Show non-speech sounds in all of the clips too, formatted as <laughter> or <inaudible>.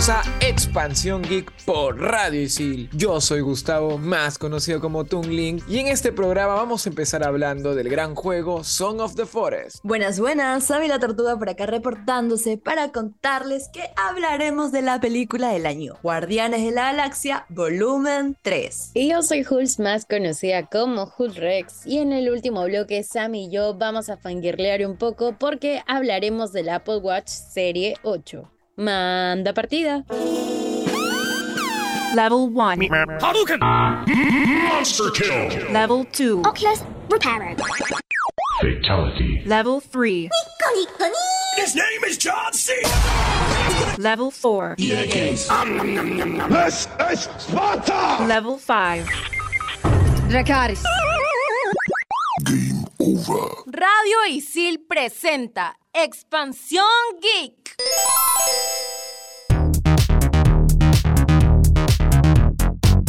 Bienvenidos a Expansión Geek por Radio Isil. Yo soy Gustavo, más conocido como Tungling, y en este programa vamos a empezar hablando del gran juego Song of the Forest. Buenas, buenas, Sabi la Tortuga por acá reportándose para contarles que hablaremos de la película del año, Guardianes de la Galaxia, volumen 3. Y yo soy Hulz, más conocida como Hulz Rex, y en el último bloque Sam y yo vamos a fangirlear un poco porque hablaremos del Apple Watch Serie 8. Manda partida. Level 1. Hadouken! Monster kill! Level 2. Oculus repaired. Fatality. Level 3. His name is John C. Level 4. This is Sparta! Level 5. Dracaris. Game over. Radio Isil presenta Expansión Geek.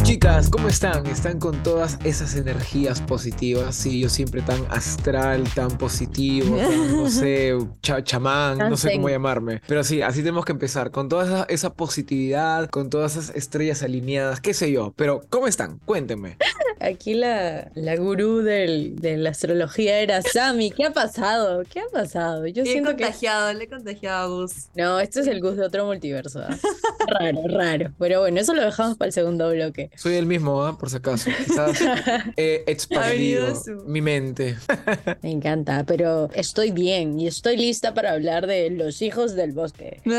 Chicas, ¿cómo están? ¿Están con todas esas energías positivas? Sí, yo siempre tan astral, tan positivo, <laughs> tan, no sé, cha- chamán, no sé cómo llamarme. Pero sí, así tenemos que empezar, con toda esa, esa positividad, con todas esas estrellas alineadas, qué sé yo. Pero, ¿cómo están? Cuéntenme. <laughs> Aquí la, la gurú del- de la astrología era Sammy. ¿Qué ha pasado? ¿Qué ha pasado? Yo Le he siento que... contagiado, le he contagiado a Gus. No, este es el Gus de otro multiverso. ¿ah? raro, raro. Pero bueno, eso lo dejamos para el segundo bloque. Soy el mismo, ¿ah? por si acaso. Quizás <laughs> he expandido su- mi mente. Me encanta, pero estoy bien y estoy lista para hablar de los hijos del bosque. <laughs>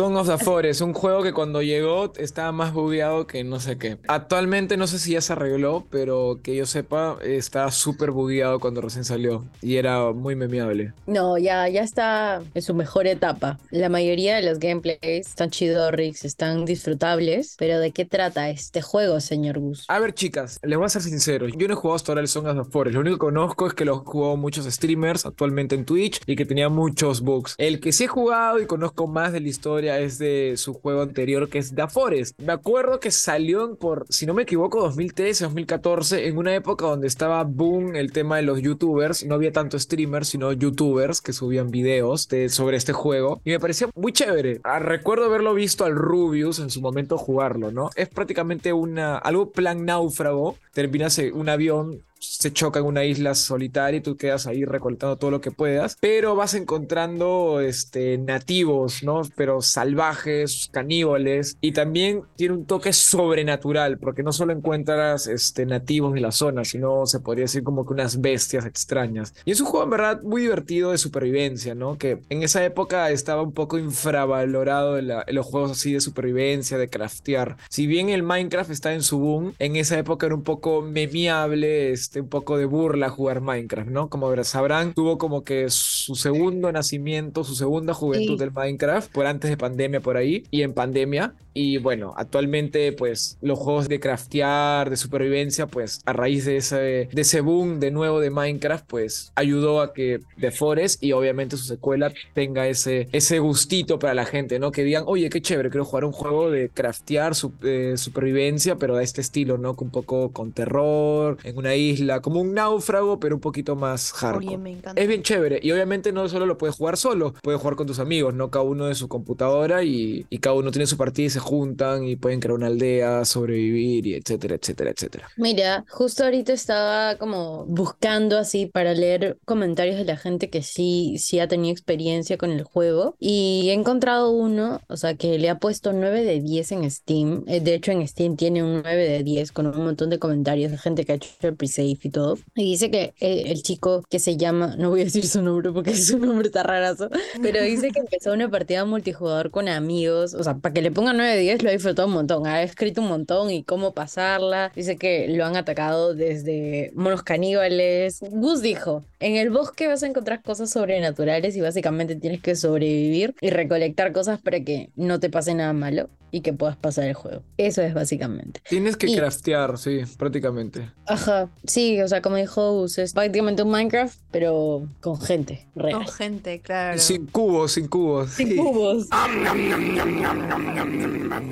Song of the Forest, un juego que cuando llegó estaba más bugueado que no sé qué. Actualmente no sé si ya se arregló, pero que yo sepa, estaba súper bugueado cuando recién salió y era muy memeable. No, ya, ya está en su mejor etapa. La mayoría de los gameplays están chidorrix, están disfrutables, pero ¿de qué trata este juego, señor Gus? A ver, chicas, les voy a ser sincero. Yo no he jugado hasta ahora el Song of the Forest. Lo único que conozco es que lo jugado muchos streamers actualmente en Twitch y que tenía muchos bugs. El que sí he jugado y conozco más de la historia es de su juego anterior, que es The Forest. Me acuerdo que salió por, si no me equivoco, 2013, 2014, en una época donde estaba boom el tema de los youtubers. No había tanto streamers, sino youtubers que subían videos de, sobre este juego. Y me parecía muy chévere. Ah, recuerdo haberlo visto al Rubius en su momento jugarlo, ¿no? Es prácticamente una, algo plan náufrago. Terminas un avión se choca en una isla solitaria y tú quedas ahí recolectando todo lo que puedas, pero vas encontrando este, nativos, ¿no? Pero salvajes, caníbales, y también tiene un toque sobrenatural, porque no solo encuentras este, nativos de la zona, sino se podría decir como que unas bestias extrañas. Y es un juego en verdad muy divertido de supervivencia, ¿no? Que en esa época estaba un poco infravalorado en, la- en los juegos así de supervivencia, de craftear. Si bien el Minecraft está en su boom, en esa época era un poco memeable, este, un poco de burla jugar Minecraft, ¿no? Como sabrán, tuvo como que su segundo nacimiento, su segunda juventud Sí. del Minecraft, por antes de pandemia por ahí, y en pandemia. Y bueno, actualmente pues los juegos de craftear, de supervivencia, pues a raíz de ese, de ese boom de nuevo de Minecraft, pues ayudó a que The Forest y obviamente su secuela tenga ese, ese gustito para la gente, ¿no? Que digan, oye, qué chévere, quiero jugar un juego de craftear, su- eh, supervivencia, pero de este estilo, ¿no? Un poco con terror, en una isla, como un náufrago, pero un poquito más hardcore. Oye, me encanta. Es bien chévere. Y obviamente no solo lo puedes jugar solo, puedes jugar con tus amigos, ¿no? Cada uno de su computadora y, y cada uno tiene su partida y se juntan y pueden crear una aldea, sobrevivir y etcétera, etcétera, etcétera. Mira, justo ahorita estaba como buscando así para leer comentarios de la gente que sí, sí ha tenido experiencia con el juego y he encontrado uno, o sea, que le ha puesto 9 de 10 en Steam. Eh, De hecho, en Steam tiene un 9 de 10 con un montón de comentarios de gente que ha hecho el pre-save y todo. Y dice que eh, el chico que se llama, no voy a decir su nombre porque <laughs> su nombre está rarazo, pero dice que empezó una partida multijugador con amigos, o sea, para que le ponga 9 de 10 lo ha disfrutado un montón, ha escrito un montón y cómo pasarla. Dice que lo han atacado desde monos caníbales. Gus dijo, en el bosque vas a encontrar cosas sobrenaturales y básicamente tienes que sobrevivir y recolectar cosas para que no te pase nada malo y que puedas pasar el juego. Eso es básicamente. Tienes que Y- craftear, sí, prácticamente. Ajá, sí, o sea, como dijo Gus, es prácticamente un Minecraft, pero con gente real. Con gente, claro. Sin cubos, sin cubos. Sin sí. cubos.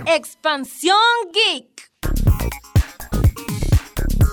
Expansión Geek.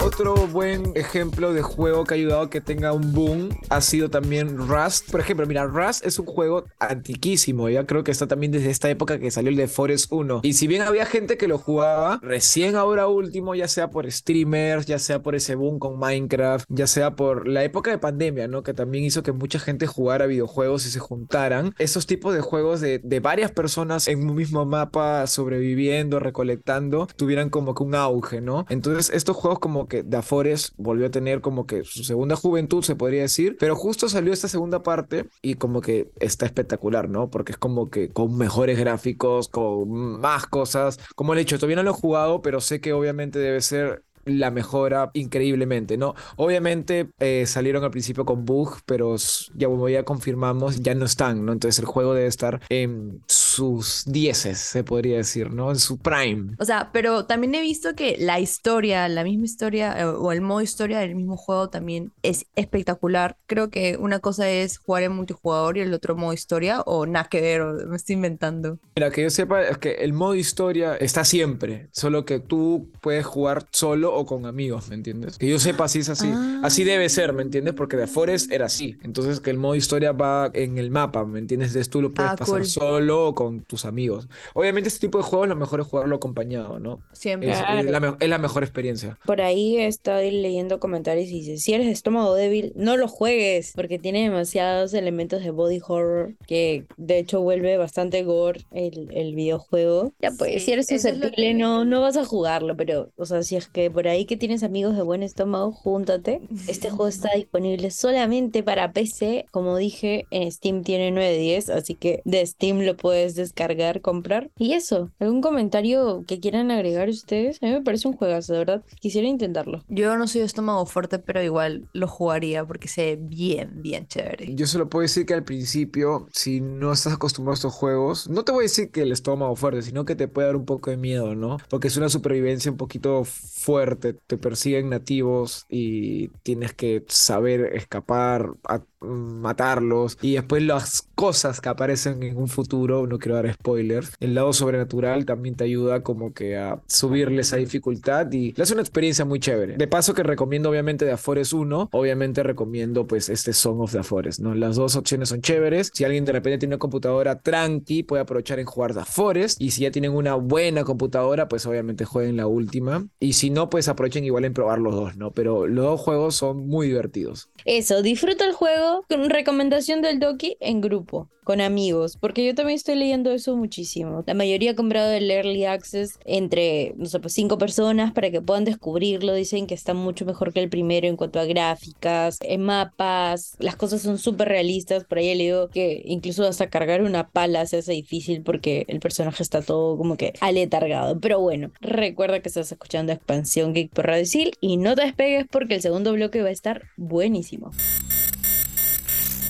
Otro buen ejemplo de juego que ha ayudado a que tenga un boom ha sido también Rust. Por ejemplo, mira, Rust es un juego antiquísimo. Ya creo que está también desde esta época que salió el de Forest 1. Y si bien había gente que lo jugaba, recién ahora último, ya sea por streamers, ya sea por ese boom con Minecraft, ya sea por la época de pandemia, ¿no? Que también hizo que mucha gente jugara videojuegos y se juntaran. Esos tipos de juegos de, de varias personas en un mismo mapa sobreviviendo, recolectando, tuvieran como que un auge, ¿no? Entonces, estos juegos como que Da Forest volvió a tener como que su segunda juventud, se podría decir, pero justo salió esta segunda parte y como que está espectacular, ¿no? Porque es como que con mejores gráficos, con más cosas. Como el hecho, todavía no lo he jugado, pero sé que obviamente debe ser la mejora increíblemente, ¿no? Obviamente eh, salieron al principio con bugs, pero ya como ya confirmamos, ya no están, ¿no? Entonces el juego debe estar en sus dieces, se podría decir, ¿no? En su prime. O sea, pero también he visto que la historia, la misma historia eh, o el modo historia del mismo juego también es espectacular. Creo que una cosa es jugar en multijugador y el otro modo historia o nada que ver, o me estoy inventando. Mira, que yo sepa es que el modo historia está siempre, solo que tú puedes jugar solo o con amigos, ¿me entiendes? Que yo sepa si es así. Así debe ser, ¿me entiendes? Porque The Forest era así. Entonces que el modo historia va en el mapa, ¿me entiendes? Entonces tú lo puedes Ah, pasar cool. solo o con tus amigos. Obviamente este tipo de juegos lo mejor es jugarlo acompañado, ¿no? Siempre. Es, Claro. es la, es la mejor experiencia. Por ahí estoy leyendo comentarios y dice, si eres de estómago débil, no lo juegues, porque tiene demasiados elementos de body horror, que de hecho vuelve bastante gore el, el videojuego. Ya pues, Sí, si eres susceptible, que- no, no vas a jugarlo, pero, o sea, si es que por ahí que tienes amigos de buen estómago, júntate. Este juego está disponible solamente para PC, como dije, en Steam tiene 9 de 10, así que de Steam lo puedes descargar, comprar. Y eso, ¿algún comentario que quieran agregar ustedes? A mí me parece un juegazo, de verdad. Quisiera intentarlo. Yo no soy de estómago fuerte, pero igual lo jugaría porque sé bien, bien chévere. Yo solo puedo decir que al principio, si no estás acostumbrado a estos juegos, no te voy a decir que el estómago fuerte, sino que te puede dar un poco de miedo, ¿no? Porque es una supervivencia un poquito fuerte, te persiguen nativos y tienes que saber escapar, a- matarlos y después las cosas que aparecen en un futuro, no quiero dar spoilers, el lado sobrenatural también te ayuda como que a subirle esa dificultad y es una experiencia muy chévere. De paso que recomiendo obviamente The Forest 1, obviamente recomiendo pues este Song of the Forest, ¿no? Las dos opciones son chéveres. Si alguien de repente tiene una computadora tranqui, puede aprovechar en jugar The Forest y si ya tienen una buena computadora, pues obviamente jueguen la última y si no, pues aprovechen igual en probar los dos, ¿no? Pero los dos juegos son muy divertidos. Eso, disfruta el juego recomendación del Doki en grupo, con amigos, porque yo también estoy leyendo eso muchísimo. La mayoría ha comprado el Early Access entre, no sé, pues cinco personas para que puedan descubrirlo. Dicen que está mucho mejor que el primero en cuanto a gráficas, en mapas, las cosas son súper realistas. Por ahí he leído que incluso hasta cargar una pala se hace difícil porque el personaje está todo como que aletargado. Pero bueno, recuerda que estás escuchando Expansión Geek por Radio Sil y no te despegues porque el segundo bloque va a estar buenísimo.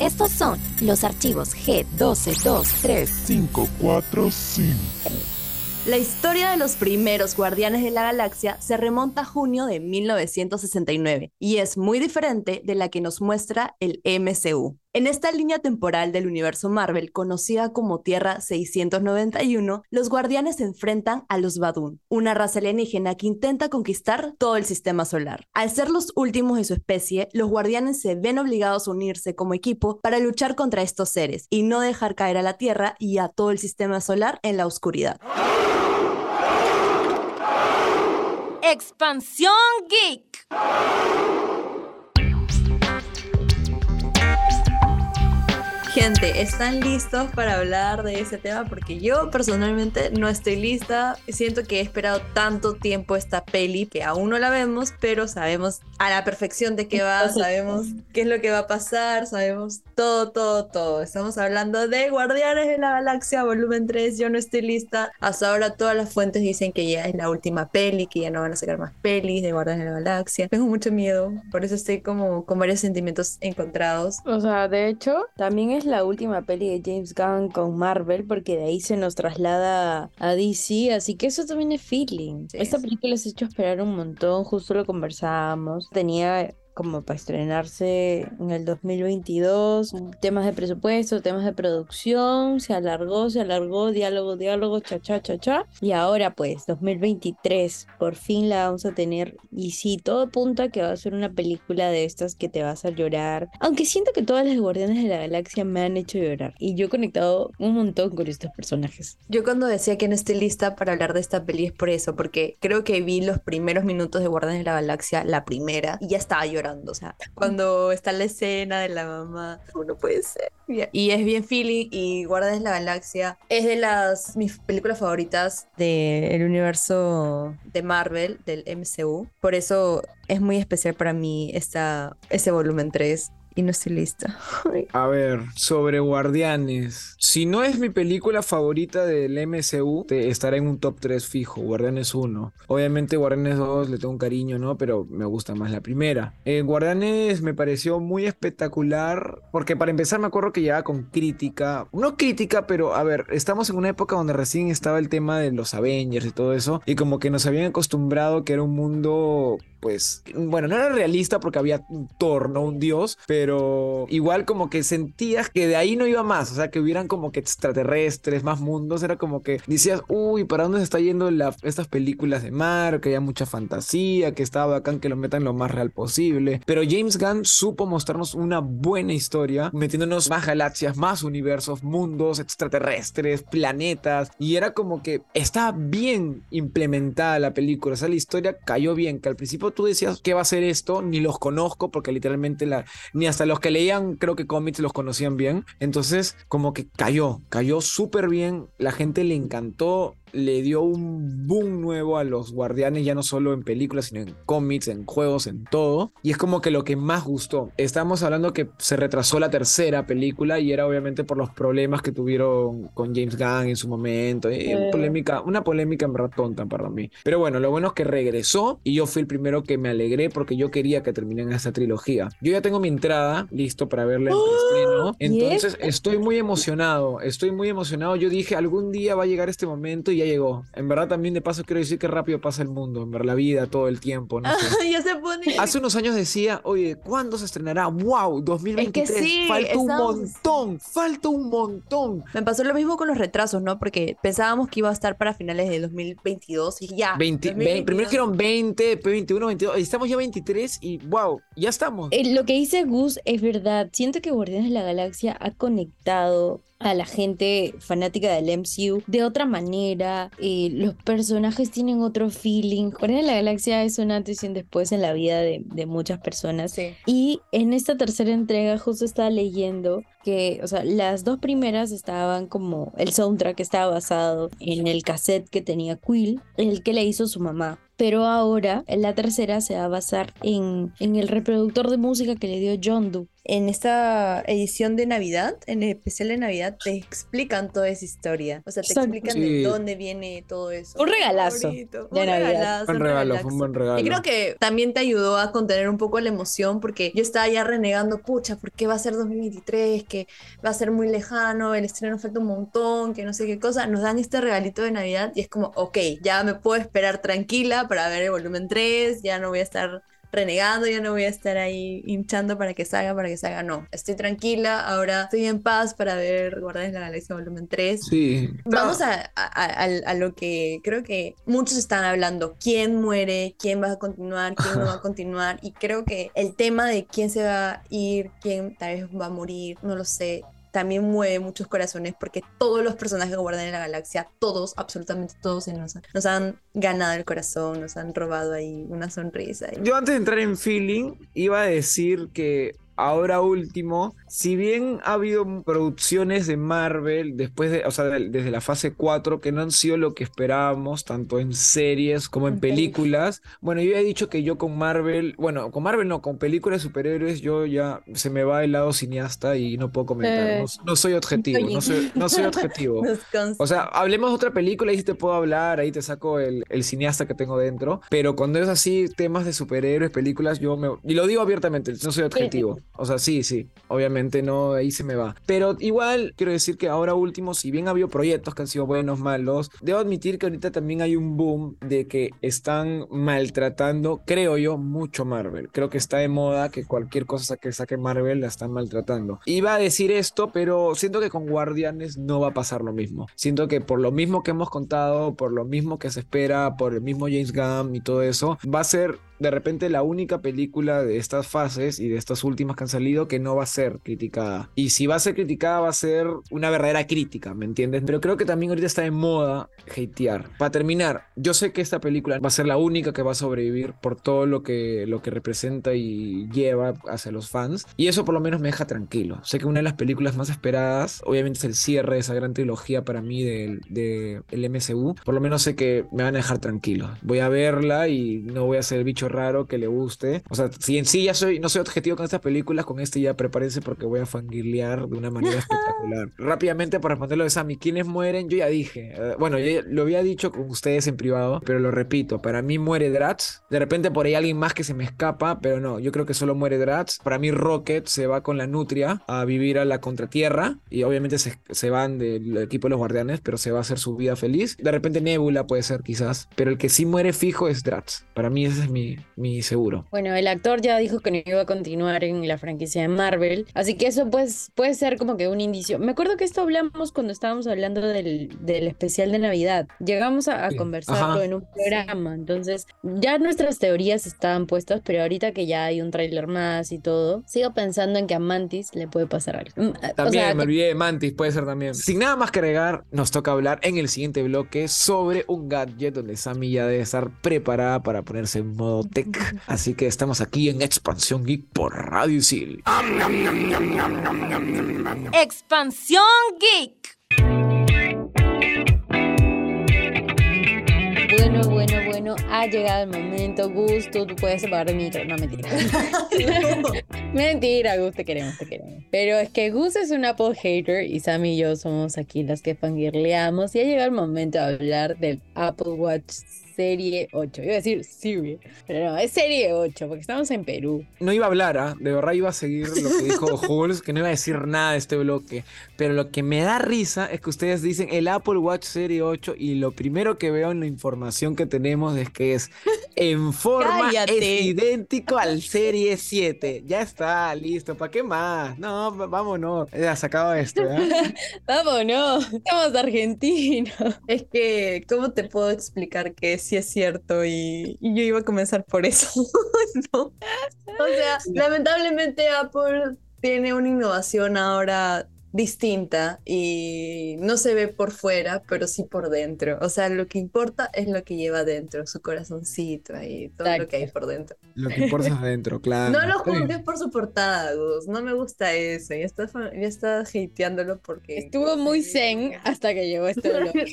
Estos son los archivos G1223. 545. La historia de los primeros Guardianes de la Galaxia se remonta a junio de 1969 y es muy diferente de la que nos muestra el MCU. En esta línea temporal del universo Marvel, conocida como Tierra 691, los guardianes se enfrentan a los Badun, una raza alienígena que intenta conquistar todo el sistema solar. Al ser los últimos de su especie, los guardianes se ven obligados a unirse como equipo para luchar contra estos seres y no dejar caer a la Tierra y a todo el sistema solar en la oscuridad. Expansión Geek. Gente, ¿están listos para hablar de ese tema? Porque yo personalmente no estoy lista. Siento que he esperado tanto tiempo esta peli que aún no la vemos, pero sabemos a la perfección de qué va, sabemos qué es lo que va a pasar, sabemos todo, todo, todo. Estamos hablando de Guardianes de la Galaxia, volumen 3. Yo no estoy lista. Hasta ahora todas las fuentes dicen que ya es la última peli, que ya no van a sacar más pelis de Guardianes de la Galaxia. Tengo mucho miedo, por eso estoy como con varios sentimientos encontrados. O sea, de hecho, también es la última peli de James Gunn con Marvel, porque de ahí se nos traslada a DC, así que eso también es feeling. Sí, Esta película se ha hecho esperar un montón, justo lo conversábamos. Tenía como para estrenarse en el 2022. Temas de presupuesto, temas de producción, se alargó, se alargó, diálogo, diálogo, cha, cha, cha, cha. Y ahora pues, 2023, por fin la vamos a tener. Y sí, todo apunta a que va a ser una película de estas que te va a llorar. Aunque siento que todas las Guardianes de la Galaxia me han hecho llorar. Y yo he conectado un montón con estos personajes. Yo cuando decía que no estoy lista para hablar de esta peli es por eso, porque creo que vi los primeros minutos de Guardianes de la Galaxia, la primera, y ya estaba llorando, o sea, cuando está la escena de la mamá, no puede ser. Y es bien feeling y Guardianes de la Galaxia es de las mis películas favoritas del universo de Marvel, del MCU. Por eso es muy especial para mí esta, ese volumen 3 y no estoy lista. <laughs> A ver, sobre Guardianes. Si no es mi película favorita del MCU, te estará en un top 3 fijo. Guardianes 1. Obviamente Guardianes 2 le tengo un cariño, ¿no? Pero me gusta más la primera. Eh, Guardianes me pareció muy espectacular. Porque para empezar me acuerdo que llegaba con crítica. No crítica, pero a ver, estamos en una época donde recién estaba el tema de los Avengers y todo eso. Y como que nos habían acostumbrado que era un mundo pues, bueno, no era realista porque había un Thor, no un dios, pero igual como que sentías que de ahí no iba más, o sea, que hubieran como que extraterrestres, más mundos, era como que decías, uy, ¿para dónde se está yendo estas películas de mar? Que haya mucha fantasía, que estaba bacán que lo metan lo más real posible, pero James Gunn supo mostrarnos una buena historia, metiéndonos más galaxias, más universos, mundos extraterrestres, planetas, y era como que estaba bien implementada la película, o sea, la historia cayó bien, que al principio tú decías, ¿qué va a ser esto? Ni los conozco porque literalmente la, ni hasta los que leían creo que cómics los conocían bien. Entonces como que cayó, cayó súper bien, la gente le encantó, le dio un boom nuevo a los guardianes, ya no solo en películas, sino en cómics, en juegos, en todo. Y es como que lo que más gustó. Estamos hablando que se retrasó la tercera película y era obviamente por los problemas que tuvieron con James Gunn en su momento. Y polémica, una polémica en verdad tonta para mí. Pero bueno, lo bueno es que regresó y yo fui el primero que me alegré porque yo quería que terminen esta trilogía. Yo ya tengo mi entrada listo para verla en estreno. Entonces estoy muy emocionado, estoy muy emocionado. Yo dije, algún día va a llegar este momento y ya llegó. En verdad también de paso quiero decir que rápido pasa el mundo, en ver la vida, todo el tiempo. No sé. <laughs> ya se pone. Hace unos años decía, oye, ¿cuándo se estrenará? ¡Wow! 2023. Es que sí, falta un montón, falta un montón. Me pasó lo mismo con los retrasos, ¿no? Porque pensábamos que iba a estar para finales de 2022 y ya. 20, 2022. primero dijeron 20, después 21, 22, y estamos ya 23 y wow, ya estamos. Eh, lo que dice Gus es verdad. Siento que Guardianes de la Galaxia ha conectado a la gente fanática del MCU de otra manera. eh, los personajes tienen otro feeling. Guardianes de la Galaxia es un antes y un después en la vida de, de muchas personas. Sí. Y en esta tercera entrega justo estaba leyendo que, o sea, las dos primeras estaban como el soundtrack estaba basado en el cassette que tenía Quill, el que le hizo su mamá. Pero ahora, en la tercera se va a basar en, en el reproductor de música que le dio John Doe. En esta edición de Navidad, en el especial de Navidad, te explican toda esa historia. O sea, te Exacto. explican Sí. de dónde viene todo eso. Un regalazo de Un Navidad. regalazo, Buen un regalo, fue un buen regalo. Y creo que también te ayudó a contener un poco la emoción porque yo estaba ya renegando, pucha, ¿por qué va a ser 2023? Que va a ser muy lejano, el estreno falta un montón, que no sé qué cosa. Nos dan este regalito de Navidad y es como, ok, ya me puedo esperar tranquila para ver el volumen 3, ya no voy a estar renegando, ya no voy a estar ahí hinchando para que salga, para que salga. No, estoy tranquila, ahora estoy en paz para ver Guardianes de la Galaxia volumen 3. Sí. Vamos a, a- a- a lo que creo que muchos están hablando. ¿Quién muere? ¿Quién va a continuar? ¿Quién no va a <laughs> continuar? Y creo que el tema de quién se va a ir, quién tal vez va a morir, no lo sé. También mueve muchos corazones porque todos los personajes que guardan en la galaxia, todos, absolutamente todos, nos, han- nos han ganado el corazón, nos han robado ahí una sonrisa. Yo antes de entrar en feeling, iba a decir que ahora último, si bien ha habido producciones de Marvel después de, o sea, de- desde la fase 4 que no han sido lo que esperábamos, tanto en series como en películas. Bueno, yo ya he dicho que yo con Marvel, bueno, con Marvel no, con películas de superhéroes, yo ya se me va el lado cineasta y no puedo comentar. Eh. No, no soy objetivo, no soy, no soy <laughs> objetivo. O sea, hablemos de otra película y sí te puedo hablar, ahí te saco el, el cineasta que tengo dentro. Pero cuando es así, temas de superhéroes, películas, yo me. Y lo digo abiertamente, no soy objetivo. O sea, sí, sí. Obviamente no, ahí se me va. Pero igual quiero decir que ahora último, si bien ha habido proyectos que han sido buenos, malos, debo admitir que ahorita también hay un boom de que están maltratando, creo yo, mucho Marvel. Creo que está de moda que cualquier cosa que saque Marvel la están maltratando. Iba a decir esto, pero siento que con Guardianes no va a pasar lo mismo. Siento que por lo mismo que hemos contado, por lo mismo que se espera, por el mismo James Gunn y todo eso, va a ser de repente la única película de estas fases y de estas últimas que han salido que no va a ser criticada. Y si va a ser criticada va a ser una verdadera crítica, ¿me entiendes? Pero creo que también ahorita está de moda hatear. Para terminar, yo sé que esta película va a ser la única que va a sobrevivir por todo lo que, lo que representa y lleva hacia los fans. Y eso por lo menos me deja tranquilo. Sé que una de las películas más esperadas, obviamente es el cierre de esa gran trilogía para mí del de, el MCU. Por lo menos sé que me van a dejar tranquilo. Voy a verla y no voy a ser el bicho raro que le guste. O sea, si en sí ya soy, no soy objetivo con estas películas, con este ya prepárense porque voy a fangirlear de una manera <laughs> espectacular. Rápidamente para responderlo de Sammy, ¿quiénes mueren? Yo ya dije. eh, bueno, yo lo había dicho con ustedes en privado, pero lo repito. Para mí muere Drax. De repente por ahí alguien más que se me escapa, pero no, yo creo que solo muere Drax. Para mí Rocket se va con la Nutria a vivir a la contratierra y obviamente se, se van del equipo de los guardianes, pero se va a hacer su vida feliz. De repente Nebula puede ser quizás, pero el que sí muere fijo es Drax. Para mí ese es mi, mi seguro. Bueno, el actor ya dijo que no iba a continuar en la franquicia de Marvel, así que eso pues puede ser como que un indicio. Me acuerdo que esto hablamos cuando estábamos hablando del, del especial de Navidad. Llegamos a, a Sí. conversarlo Ajá. en un programa, entonces ya nuestras teorías estaban puestas, pero ahorita que ya hay un tráiler más y todo, sigo pensando en que a Mantis le puede pasar algo. Mm, o También sea, me olvidé de Mantis, puede ser también. Sin nada más que agregar, nos toca hablar en el siguiente bloque sobre un gadget donde Sammy ya debe estar preparada para ponerse en modo tech. Así que estamos aquí en Expansión Geek por Radio Isil. Expansión Geek. Bueno, bueno, bueno, ha llegado el momento. Gusto, tú puedes apagar el micro. No, mentira. <laughs> mentira, Gus, te queremos, te queremos. Pero es que Gus es un Apple hater y Sam y yo somos aquí las que fangirleamos. Y ha llegado el momento de hablar del Apple Watch Serie 8. Iba a decir Serie, pero no, es Serie 8 porque estamos en Perú. No iba a hablar, ¿ah? de verdad iba a seguir lo que dijo <laughs> Jules, que no iba a decir nada de este bloque. Pero lo que me da risa es que ustedes dicen el Apple Watch Serie 8 y lo primero que veo en la información que tenemos es que es en <laughs> forma Cállate. es idéntico al <laughs> Serie 7. Ya está, listo. ¿Para qué más? No, vámonos. Ya se acaba esto, ¿ya? Vámonos, estamos argentinos. Es que, ¿cómo te puedo explicar que sí es cierto? Y, y yo iba a comenzar por eso. <laughs> ¿no? O sea, lamentablemente Apple tiene una innovación ahora distinta y no se ve por fuera, pero sí por dentro. O sea, lo que importa es lo que lleva dentro, su corazoncito y todo lo que hay por dentro. Lo que importa es adentro, claro. No lo Está juzgues por su portada, Gus. No me gusta eso. Ya estás, fa- ya estás hateándolo porque... Estuvo muy zen hasta que llegó este <laughs> bloque.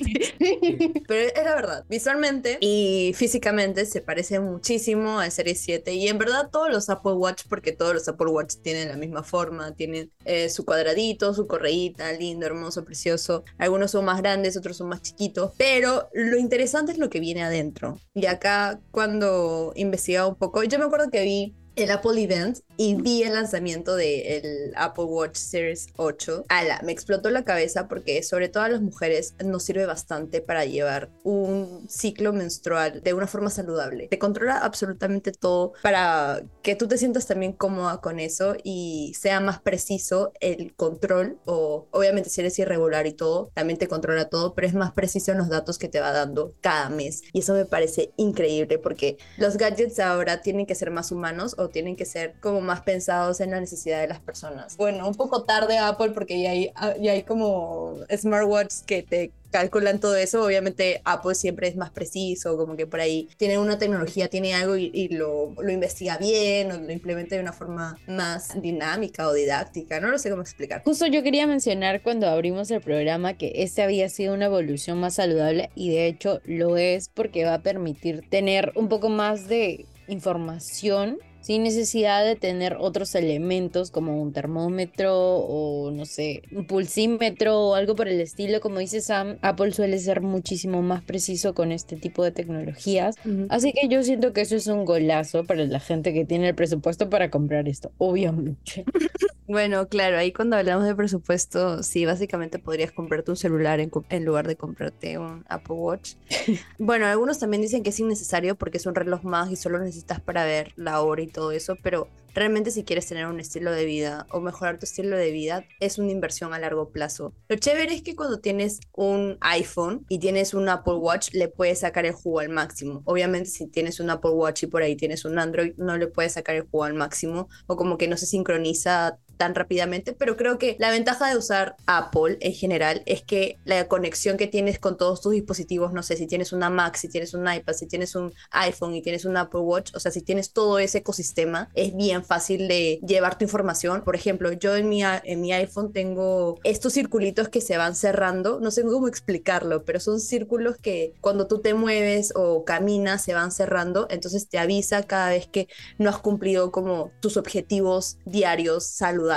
Pero es la verdad, visualmente y físicamente se parece muchísimo al Serie 7 y en verdad todos los Apple Watch, porque todos los Apple Watch tienen la misma forma, tienen eh, su cuadradito, su correíta, lindo, hermoso, precioso. Algunos son más grandes, otros son más chiquitos, pero lo interesante es lo que viene adentro. Y acá cuando investigaba un poco, yo me acuerdo que vi el Apple Event y vi el lanzamiento del Apple Watch Series 8. Ala, me explotó la cabeza porque sobre todo a las mujeres nos sirve bastante para llevar un ciclo menstrual de una forma saludable. Te controla absolutamente todo para que tú te sientas también cómoda con eso y sea más preciso el control o obviamente si eres irregular y todo, también te controla todo, pero es más preciso en los datos que te va dando cada mes y eso me parece increíble porque los gadgets ahora tienen que ser más humanos o tienen que ser como más pensados en la necesidad de las personas. Bueno, un poco tarde Apple porque ya hay, ya hay como smartwatches que te calculan todo eso. Obviamente Apple siempre es más preciso, como que por ahí tiene una tecnología, tiene algo y, y lo, lo investiga bien o lo implementa de una forma más dinámica o didáctica. No lo sé cómo explicar. Justo yo quería mencionar cuando abrimos el programa que este había sido una evolución más saludable y de hecho lo es porque va a permitir tener un poco más de información sin necesidad de tener otros elementos como un termómetro o no sé, un pulsímetro o algo por el estilo. Como dice Sam, Apple suele ser muchísimo más preciso con este tipo de tecnologías. Ujú. Así que yo siento que eso es un golazo para la gente que tiene el presupuesto para comprar esto, obviamente. <laughs> Bueno, claro, ahí cuando hablamos de presupuesto, sí, básicamente podrías comprarte un celular en, en lugar de comprarte un Apple Watch. <laughs> Bueno, algunos también dicen que es innecesario porque es un reloj más y solo lo necesitas para ver la hora y todo eso, pero realmente si quieres tener un estilo de vida o mejorar tu estilo de vida, es una inversión a largo plazo. Lo chévere es que cuando tienes un iPhone y tienes un Apple Watch, le puedes sacar el jugo al máximo. Obviamente si tienes un Apple Watch y por ahí tienes un Android, no le puedes sacar el jugo al máximo o como que no se sincroniza tan rápidamente, pero creo que la ventaja de usar Apple en general es que la conexión que tienes con todos tus dispositivos, no sé, si tienes una Mac, si tienes un iPad, si tienes un iPhone y tienes un Apple Watch, o sea, si tienes todo ese ecosistema, es bien fácil de llevar tu información. Por ejemplo, yo en mi, en mi iPhone tengo estos circulitos que se van cerrando, no sé cómo explicarlo, pero son círculos que cuando tú te mueves o caminas se van cerrando, entonces te avisa cada vez que no has cumplido como tus objetivos diarios saludables.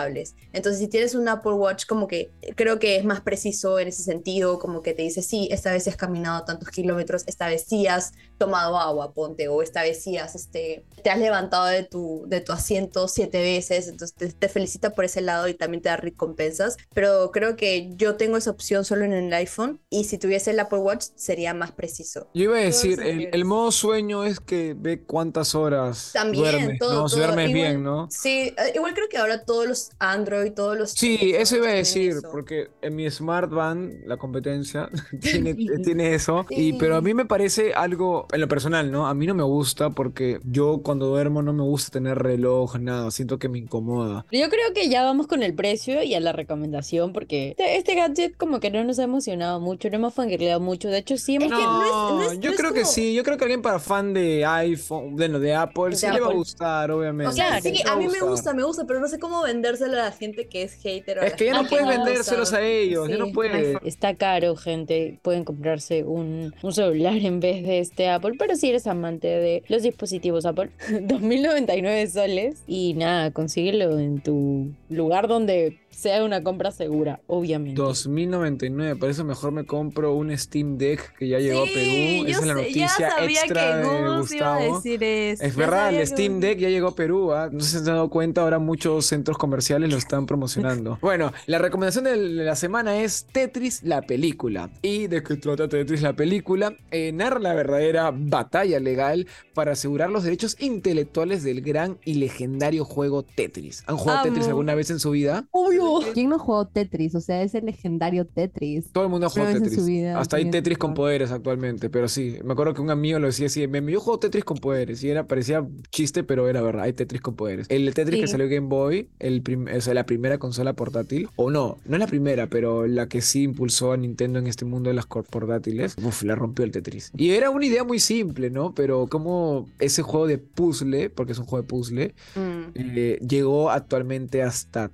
Entonces, si tienes un Apple Watch, como que creo que es más preciso en ese sentido, como que te dice, sí, esta vez has caminado tantos kilómetros, esta vez sí has tomado agua, ponte, o esta vez sí has, este, te has levantado de tu, de tu asiento siete veces, entonces te, te felicita por ese lado y también te da recompensas, pero creo que yo tengo esa opción solo en el iPhone y si tuviese el Apple Watch sería más preciso. Yo iba a decir, el, el modo sueño es que ve cuántas horas También, duermes, todo, ¿no? Todo. duermes Igual- bien, ¿no? Sí, eh, igual creo que ahora todos los Android, todos los Sí, eso iba a decir, eso. porque en mi Smart Band, la competencia, <laughs> tiene, <laughs> tiene eso. Y, pero a mí me parece algo, en lo personal, ¿no? A mí no me gusta porque yo cuando duermo no me gusta tener reloj, nada. Siento que me incomoda. Yo creo que ya vamos con el precio y a la recomendación porque este, este gadget como que no nos ha emocionado mucho, no hemos fangirleado mucho. De hecho, sí hemos... Es que no es- no es- yo creo que sí. Yo creo que alguien para fan de iPhone, bueno, de Apple, De sí le va a gustar, obviamente. O sea, sí, va a mí me gusta, me gusta, pero no sé cómo vendérselo a la gente que es hater. o Es que ya no puedes gusta. vendérselos a ellos, ya no Sí, puedes. Está caro, gente. Pueden comprarse un, un celular en vez de este Apple. Pero si eres amante de los dispositivos Apple, <laughs> 2.099 soles. Y nada, consíguelo en tu lugar donde sea una compra segura, obviamente. 2099, por eso mejor me compro un Steam Deck que ya llegó a Perú. Esa es la noticia ya sabía extra que de Gus iba a Gustavo. decir eso. Es ya verdad, el Steam Deck ya llegó a Perú, ¿ah? No sé si se han dado cuenta, ahora muchos centros comerciales lo están promocionando. <laughs> bueno, la recomendación de la semana es Tetris, la película. ¿Y de qué trata Tetris, la película? Eh, narra la verdadera batalla legal para asegurar los derechos intelectuales del gran y legendario juego Tetris. ¿Han jugado Tetris alguna vez en su vida? Obvio. ¿Quién no jugó Tetris? O sea, es el legendario Tetris. Todo el mundo ha jugado Tetris. su vida Hasta hay Tetris con poderes actualmente, pero sí. Me acuerdo que un amigo lo decía así, "Meme, yo juego Tetris con poderes. Y era, parecía chiste, pero era verdad, hay Tetris con poderes. El Tetris que salió Game Boy, el o sea, la primera consola portátil, o no, no es la primera, pero la que sí impulsó a Nintendo en este mundo de las portátiles, uf, la rompió el Tetris. Y era una idea muy simple, ¿no? Pero como ese juego de puzzle, porque es un juego de puzzle, Mm. eh, llegó actualmente hasta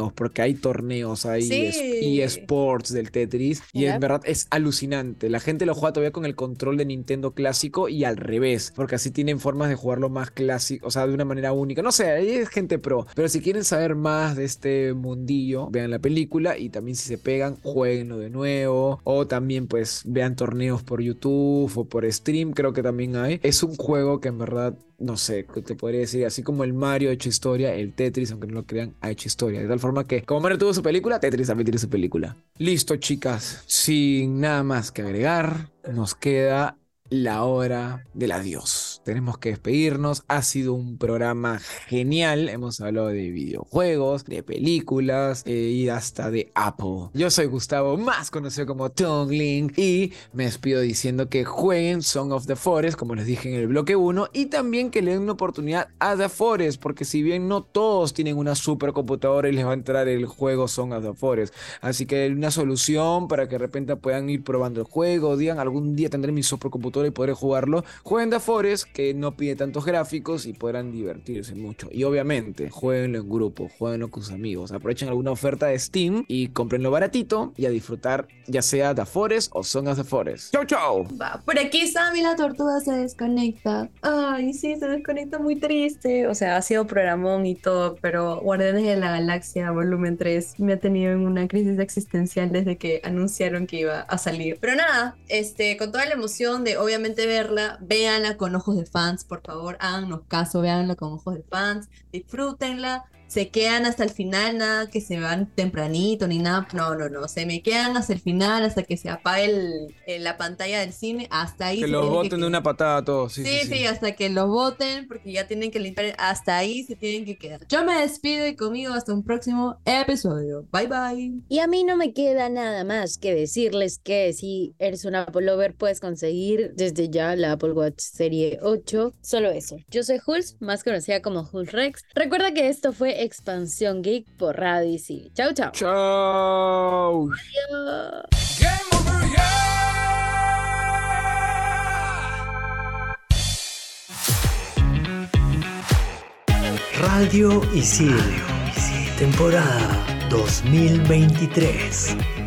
torneos, porque hay torneos, hay Sí. es- eSports del Tetris, y en verdad es alucinante. La gente lo juega todavía con el control de Nintendo clásico y al revés, porque así tienen formas de jugarlo más clásico, o sea, de una manera única. No sé, ahí es gente pro, pero si quieren saber más de este mundillo, vean la película y también si se pegan, jueguenlo de nuevo, o también pues vean torneos por YouTube o por stream, creo que también hay. Es un juego que en verdad no sé, ¿qué te podría decir, así como el Mario ha hecho historia, el Tetris, aunque no lo crean, ha hecho historia. De tal forma que, como Mario tuvo su película, Tetris también tiene su película. Listo, chicas. Sin nada más que agregar, nos queda la hora del adiós. Tenemos que despedirnos. Ha sido un programa genial. Hemos hablado de videojuegos, de películas eh, y hasta de Apple. Yo soy Gustavo, más conocido como Tongling, y me despido diciendo que jueguen Song of the Forest, como les dije en el bloque 1, y también que le den una oportunidad a The Forest, porque si bien no todos tienen una supercomputadora y les va a entrar el juego Song of the Forest, así que una solución para que de repente puedan ir probando el juego, digan algún día tendré mi supercomputadora y podré jugarlo. Jueguen The Forest, que no pide tantos gráficos y podrán divertirse mucho. Y obviamente, jueguenlo en grupo, jueguenlo con sus amigos, aprovechen alguna oferta de Steam y cómprenlo baratito y a disfrutar ya sea The Forest o Song of the Forest. ¡Chau, chau! Va, por aquí Sammy la tortuga se desconecta. Ay, sí, se desconecta muy triste. O sea, ha sido programón y todo, pero Guardianes de la Galaxia Volumen 3 me ha tenido en una crisis existencial desde que anunciaron que iba a salir. Pero nada, este, con toda la emoción de obviamente verla, véanla con ojos de fans, por favor, háganos caso, véanla con ojos de fans, disfrútenla. Se quedan hasta el final, nada que se van tempranito ni nada. No, no, no. Se me quedan hasta el final, hasta que se apague el- el- la pantalla del cine. Hasta ahí. Que se los boten de una patada a todos. Sí, Sí, sí, sí, sí. hasta que los voten, porque ya tienen que limpiar. Hasta ahí se tienen que quedar. Yo me despido y conmigo hasta un próximo episodio. Bye bye. Y a mí no me queda nada más que decirles que si eres un Apple Lover puedes conseguir desde ya la Apple Watch Serie 8. Solo eso. Yo soy Jules, más conocida como Jules Rex. Recuerda que esto fue Expansión Geek por Radio Isil. Chau, chau. Chao. Adiós. Radio Isidro. Temporada 2023.